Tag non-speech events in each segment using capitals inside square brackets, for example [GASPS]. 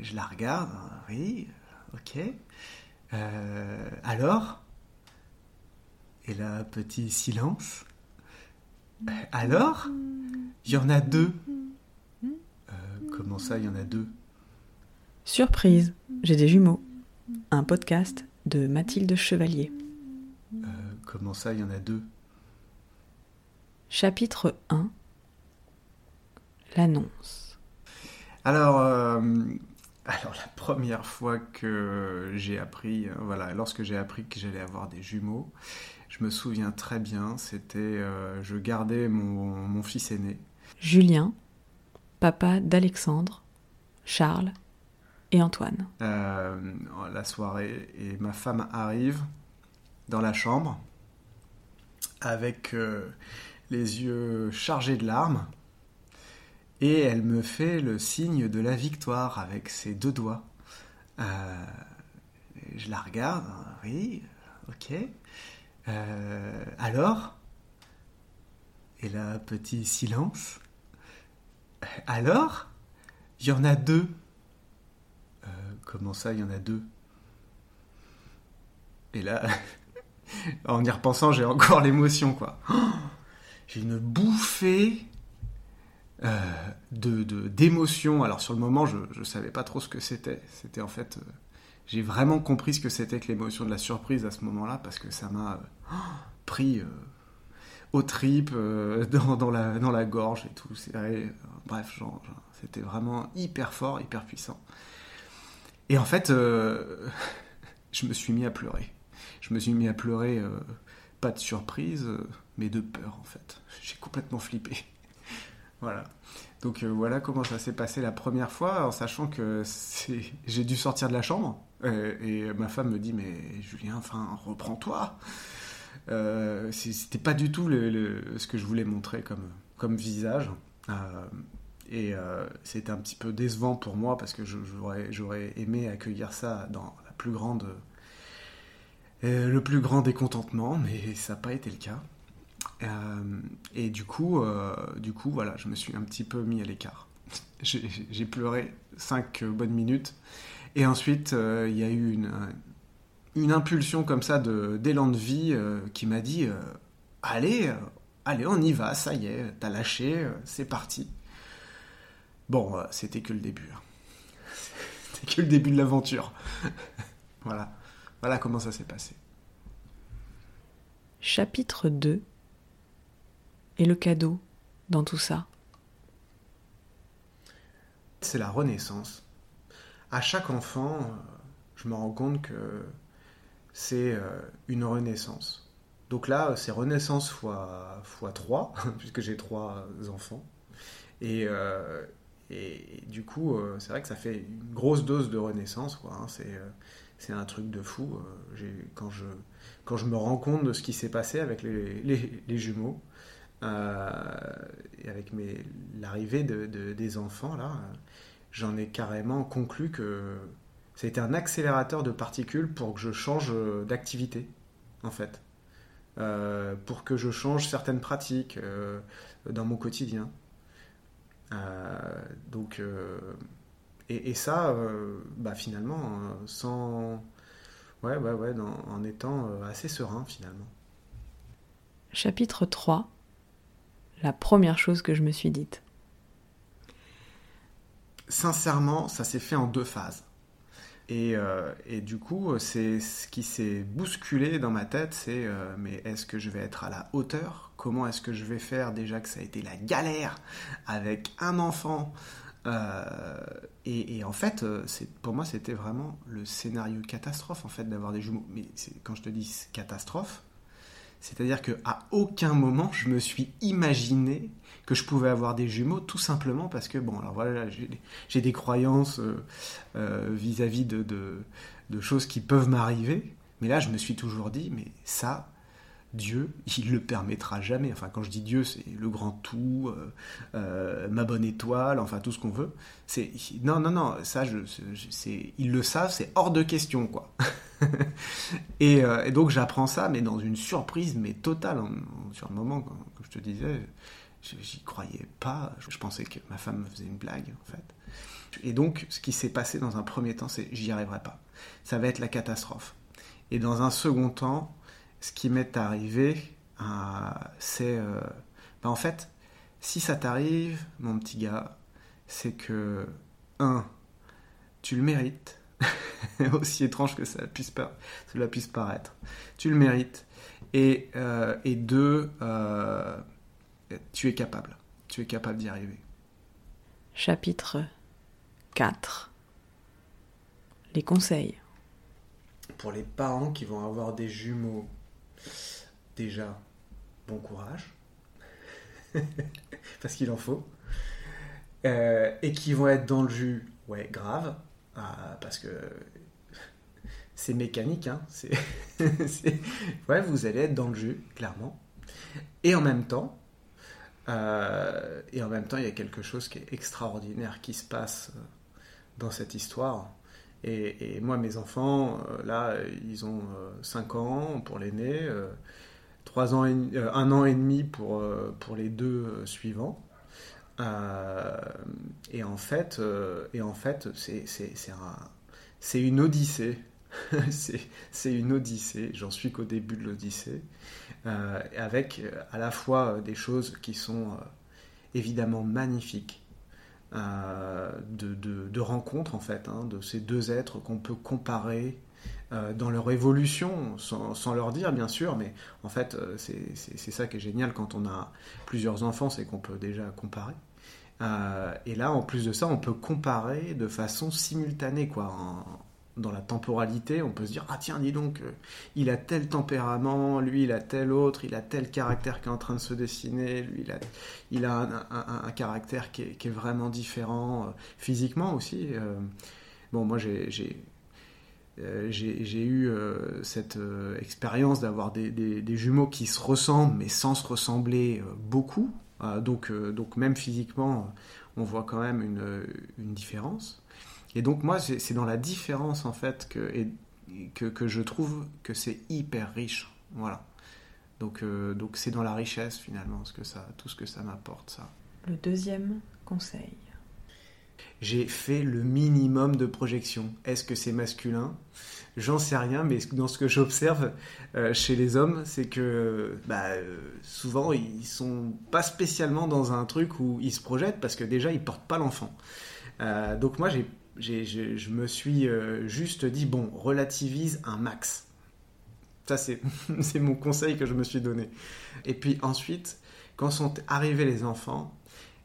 je la regarde, oui, ok. alors? Et là, petit silence. Alors? Il y en a deux. comment ça, il y en a deux? Surprise, j'ai des jumeaux. Un podcast de Mathilde Chevalier. comment ça, il y en a deux? Chapitre 1 L'annonce. Alors, euh, alors, la première fois que j'ai appris, euh, voilà, lorsque j'ai appris que j'allais avoir des jumeaux, je me souviens très bien, c'était, euh, je gardais mon, mon, fils aîné. Julien, papa d'Alexandre, Charles et Antoine. la soirée, et ma femme arrive dans la chambre avec les yeux chargés de larmes, et elle me fait le signe de la victoire avec ses deux doigts. Euh, je la regarde, oui, ok. Euh, alors Et là, petit silence. Alors Il y en a deux. Euh, comment ça, il y en a deux? Et là, [LAUGHS] en y repensant, j'ai encore l'émotion, quoi. j'ai une bouffée de d'émotion. Alors sur le moment, je ne savais pas trop ce que c'était. C'était en fait, euh, j'ai vraiment compris ce que c'était que l'émotion de la surprise à ce moment-là parce que ça m'a euh, [GASPS] pris aux tripes, [LAUGHS] dans, dans, la, dans la gorge et tout. bref, c'était vraiment hyper fort, hyper puissant. Et en fait, [LAUGHS] je me suis mis à pleurer. Je me suis mis à pleurer, pas de surprise mais de peur en fait. J'ai complètement flippé. Voilà. Donc euh, voilà comment ça s'est passé la première fois, en sachant que [LAUGHS] j'ai dû sortir de la chambre. Euh, et ma femme me dit Mais Julien, enfin, reprends-toi. Euh, C'était pas du tout ce que je voulais montrer comme, visage. Et c'était un petit peu décevant pour moi parce que j'aurais aimé accueillir ça dans la plus grande, le plus grand décontentement, mais ça n'a pas été le cas. Euh, et du coup, euh, du coup, voilà, je me suis un petit peu mis à l'écart. [LAUGHS] J'ai pleuré 5 bonnes minutes. Et ensuite, euh, il y a eu une, une impulsion comme ça d'élan de, vie qui m'a dit Allez, allez, on y va, ça y est, t'as lâché, c'est parti. Bon, c'était que le début. Hein. [LAUGHS] C'était que le début de l'aventure. [LAUGHS] voilà. Voilà comment ça s'est passé. Chapitre 2 et le cadeau dans tout ça C'est la renaissance. À chaque enfant, euh, je me rends compte que c'est euh, une renaissance. Donc là, c'est renaissance fois, fois 3, [LAUGHS] puisque j'ai trois enfants. Et, euh, du coup, c'est vrai que ça fait une grosse dose de renaissance. Hein. C'est un truc de fou. Quand je, me rends compte de ce qui s'est passé avec les, jumeaux, euh, et avec l'arrivée de, des enfants, là, j'en ai carrément conclu que été un accélérateur de particules pour que je change d'activité, en fait. Euh, pour que je change certaines pratiques euh, dans mon quotidien. donc, et, ça, bah, finalement, sans. Ouais, ouais, ouais, en étant assez serein, finalement. Chapitre 3 la première chose que je me suis dite Sincèrement, ça s'est fait en deux phases. Et, euh, du coup, c'est ce qui s'est bousculé dans ma tête, c'est euh, mais est-ce que je vais être à la hauteur? Comment est-ce que je vais faire? Déjà que ça a été la galère avec un enfant euh, et, en fait, pour moi, c'était vraiment le scénario catastrophe en fait d'avoir des jumeaux. Mais quand je te dis catastrophe, c'est-à-dire qu'à aucun moment je me suis imaginé que je pouvais avoir des jumeaux, tout simplement parce que, bon, alors voilà, j'ai des croyances euh, euh, vis-à-vis de, de, choses qui peuvent m'arriver, mais là je me suis toujours dit, mais ça, Dieu, il le permettra jamais. Enfin, quand je dis Dieu, c'est le grand tout, euh, euh, ma bonne étoile, enfin tout ce qu'on veut. C'est non, non, non. Ça, je, c'est, ils le savent, c'est hors de question, quoi. [LAUGHS] Euh, et, donc j'apprends ça, mais dans une surprise, mais totale. sur le moment, comme je te disais, j'y croyais pas. Je, pensais que ma femme me faisait une blague, en fait. Et donc, ce qui s'est passé dans un premier temps, c'est j'y arriverai pas. Ça va être la catastrophe. Et dans un second temps, ce qui m'est arrivé, euh, c'est. Euh, ben, en fait, si ça t'arrive, mon petit gars, c'est que, un, tu le mérites, [LAUGHS] aussi étrange que ça puisse cela puisse paraître, tu le mérites, et, euh, et deux, tu es capable, tu es capable d'y arriver. Chapitre 4 Les conseils. Pour les parents qui vont avoir des jumeaux, déjà, bon courage, [LAUGHS] parce qu'il en faut, euh, et qui vont être dans le jus, ouais, grave, ah, parce que [LAUGHS] c'est mécanique, hein, [LAUGHS] c'est, ouais, vous allez être dans le jus, clairement. Et en même temps, euh, et en même temps, il y a quelque chose qui est extraordinaire qui se passe euh, dans cette histoire. Et, moi, mes enfants, euh, là, ils ont 5 ans pour l'aîné, 3 ans et, 1 an et demi pour, pour les deux suivants. et en fait, et en fait c'est une odyssée. [LAUGHS] c'est une odyssée, j'en suis qu'au début de l'odyssée, avec à la fois des choses qui sont évidemment magnifiques, euh, de, rencontres en fait, hein, de ces deux êtres qu'on peut comparer euh, dans leur évolution, sans, leur dire bien sûr, mais en fait euh, c'est ça qui est génial quand on a plusieurs enfants, c'est qu'on peut déjà comparer. et là, en plus de ça, on peut comparer de façon simultanée, quoi, dans la temporalité, on peut se dire ah tiens dis donc euh, il a tel tempérament, lui il a tel autre, il a tel caractère qui est en train de se dessiner, lui il a, un, caractère qui est, vraiment différent euh, physiquement aussi. Euh. bon moi j'ai j'ai eu cette expérience d'avoir des, des, jumeaux qui se ressemblent mais sans se ressembler beaucoup. donc, donc même physiquement, on voit quand même une, une différence. Et donc moi, c'est dans la différence en fait que, que, que, je trouve que c'est hyper riche. Voilà. Donc euh, donc c'est dans la richesse finalement ce que ça, tout ce que ça m'apporte ça. Le deuxième conseil. J'ai fait le minimum de projection. Est-ce que c'est masculin? J'en sais rien, mais dans ce que j'observe euh, chez les hommes, c'est que bah, euh, souvent ils sont pas spécialement dans un truc où ils se projettent parce que déjà ils portent pas l'enfant. donc moi j'ai je me suis euh, juste dit, bon, relativise un max. Ça, [LAUGHS] c'est mon conseil que je me suis donné. Et puis ensuite, quand sont arrivés les enfants,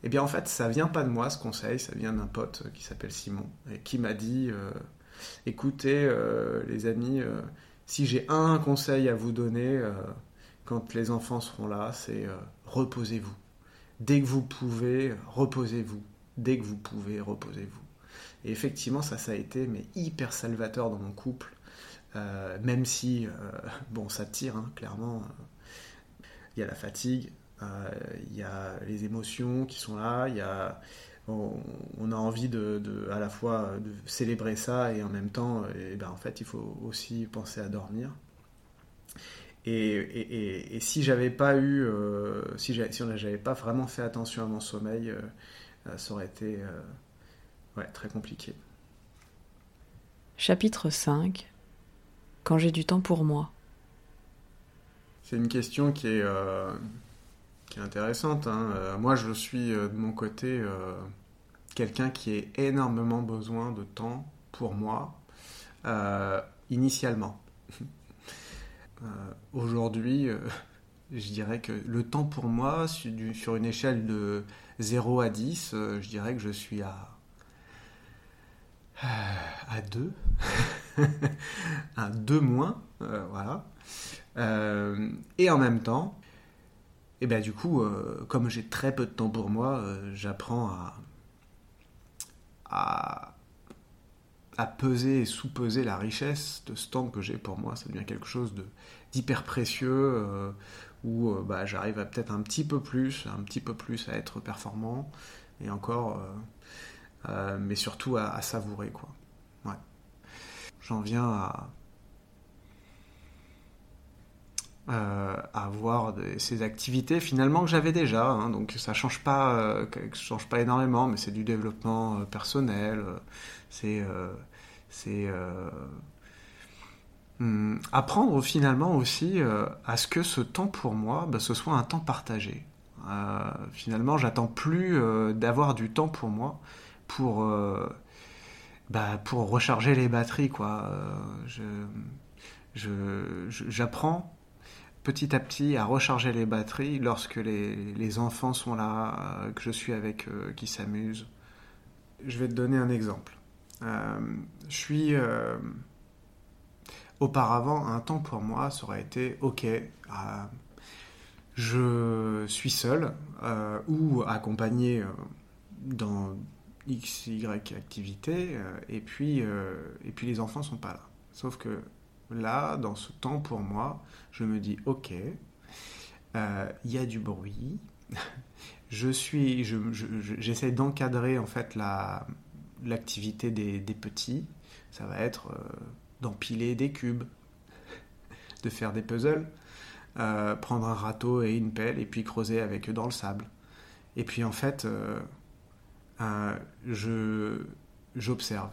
eh bien en fait, ça vient pas de moi ce conseil, ça vient d'un pote qui s'appelle Simon, et qui m'a dit, euh, écoutez euh, les amis, si j'ai un conseil à vous donner quand les enfants seront là, c'est reposez-vous. Dès que vous pouvez, reposez-vous. Dès que vous pouvez, reposez-vous. Et effectivement, ça, ça a été mais hyper salvateur dans mon couple. Euh, même si, euh, bon, ça tire, hein, clairement. Il y a la fatigue, euh, il y a les émotions qui sont là, il y a, on, a envie de, à la fois de célébrer ça et en même temps, et ben, en fait, il faut aussi penser à dormir. Et, et, si j'avais pas eu, si, si on pas vraiment fait attention à mon sommeil, ça aurait été Ouais, très compliqué. Chapitre 5 Quand j'ai du temps pour moi. C'est une question qui est, euh, qui est intéressante. Hein. Euh, moi, je suis euh, de mon côté quelqu'un qui a énormément besoin de temps pour moi, initialement. [LAUGHS] Aujourd'hui, [LAUGHS] je dirais que le temps pour moi, sur une échelle de 0 à 10, je dirais que je suis à à deux, [LAUGHS] à deux moins, euh, voilà. Euh, et en même temps, et eh ben du coup, euh, comme j'ai très peu de temps pour moi, j'apprends à, peser et sous-peser la richesse de ce temps que j'ai pour moi. Ça devient quelque chose d'hyper précieux, où bah, j'arrive à peut-être un petit peu plus, un petit peu plus à être performant, et encore euh, mais surtout à, savourer quoi. Ouais. J'en viens à euh, avoir ces activités finalement que j'avais déjà. Hein. donc ça change pas, euh, change pas énormément, mais c'est du développement euh, personnel. c'est c'est hmm, apprendre finalement aussi à ce que ce temps pour moi, bah, ce soit un temps partagé. finalement, j'attends plus d'avoir du temps pour moi pour bah, pour recharger les batteries quoi. je j'apprends petit à petit à recharger les batteries lorsque les, enfants sont là, euh, que je suis avec eux, qui s'amusent. Je vais te donner un exemple. Euh, je suis. Euh, auparavant, un temps pour moi, ça aurait été ok, je suis seul ou accompagné dans X, Y activité, et, puis, et puis les enfants sont pas là. Sauf que là, dans ce temps pour moi, je me dis, ok, il euh, y a du bruit, [LAUGHS] je suis, j'essaie d'encadrer en fait la, l'activité des, petits. Ça va être euh, d'empiler des cubes, [LAUGHS] de faire des puzzles, euh, prendre un râteau et une pelle et puis creuser avec eux dans le sable. Et puis en fait, je, j'observe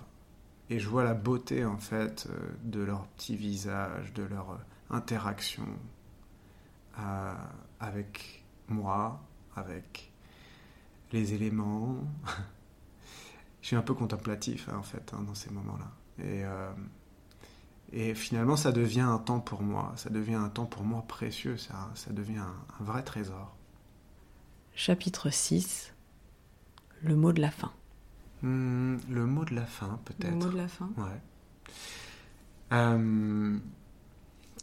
et je vois la beauté en fait euh, de leur petit visage, de leur euh, interaction euh, avec moi, avec les éléments. [LAUGHS] je suis un peu contemplatif hein, en fait hein, dans ces moments-là. Et, et finalement, ça devient un temps pour moi, ça devient un temps pour moi précieux, ça, ça devient un vrai trésor. Chapitre 6 Le mot de la fin. Hmm, le mot de la fin, peut-être. Le mot de la fin Ouais. Euh,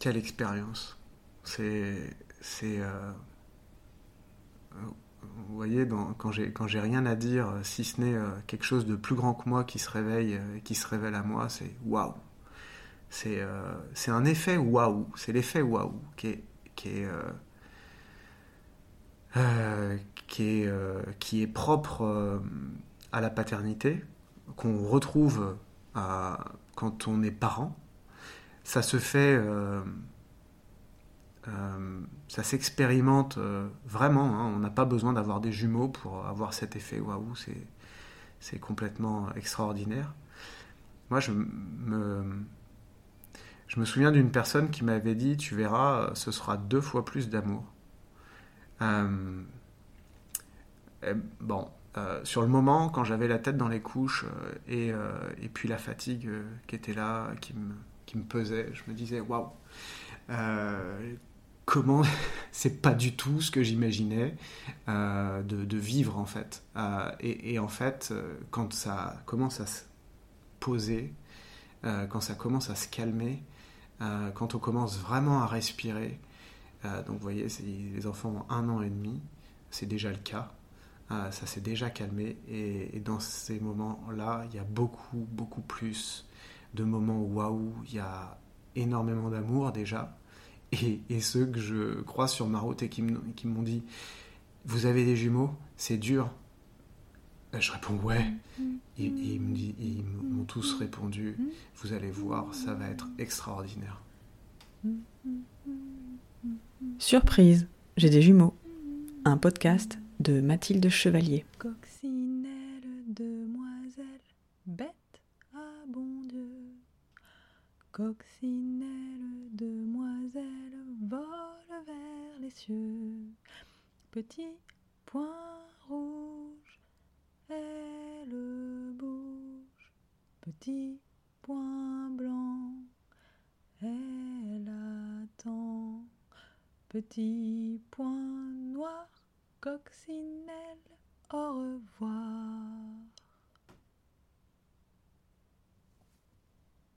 quelle expérience. C'est. c'est euh, vous voyez, quand j'ai quand j'ai rien à dire, si ce n'est euh, quelque chose de plus grand que moi qui se réveille, qui se révèle à moi, c'est waouh. C'est c'est un effet waouh. C'est l'effet waouh qui est qui est qui est, qui est propre à la paternité, qu'on retrouve quand on est parent, ça se fait, euh, euh, ça s'expérimente euh, vraiment. Hein. on n'a pas besoin d'avoir des jumeaux pour avoir cet effet waouh, c'est, c'est complètement extraordinaire. Moi, je me, je me souviens d'une personne qui m'avait dit Tu verras, ce sera deux fois plus d'amour. Bon, euh, sur le moment, quand j'avais la tête dans les couches euh, et, euh, puis la fatigue qui était là, qui me, qui me pesait, je me disais waouh, comment [LAUGHS] c'est pas du tout ce que j'imaginais de, vivre en fait. Et, en fait, quand ça commence à se poser, quand ça commence à se calmer, quand on commence vraiment à respirer, donc vous voyez, les enfants ont un an et demi, c'est déjà le cas. Ah, ça s'est déjà calmé et, dans ces moments-là, il y a beaucoup, beaucoup plus de moments waouh, il y a énormément d'amour déjà. Et, ceux que je crois sur ma route et qui m'ont dit Vous avez des jumeaux? C'est dur. Ben, je réponds Ouais. Et, ils m'ont tous répondu Vous allez voir, ça va être extraordinaire. Surprise, j'ai des jumeaux. Un podcast de Mathilde Chevalier. Coccinelle, demoiselle, bête à bon Dieu. Coccinelle, demoiselle, vole vers les cieux. Petit point rouge, elle bouge. Petit point blanc, elle. Petit point noir, coccinelle, au revoir.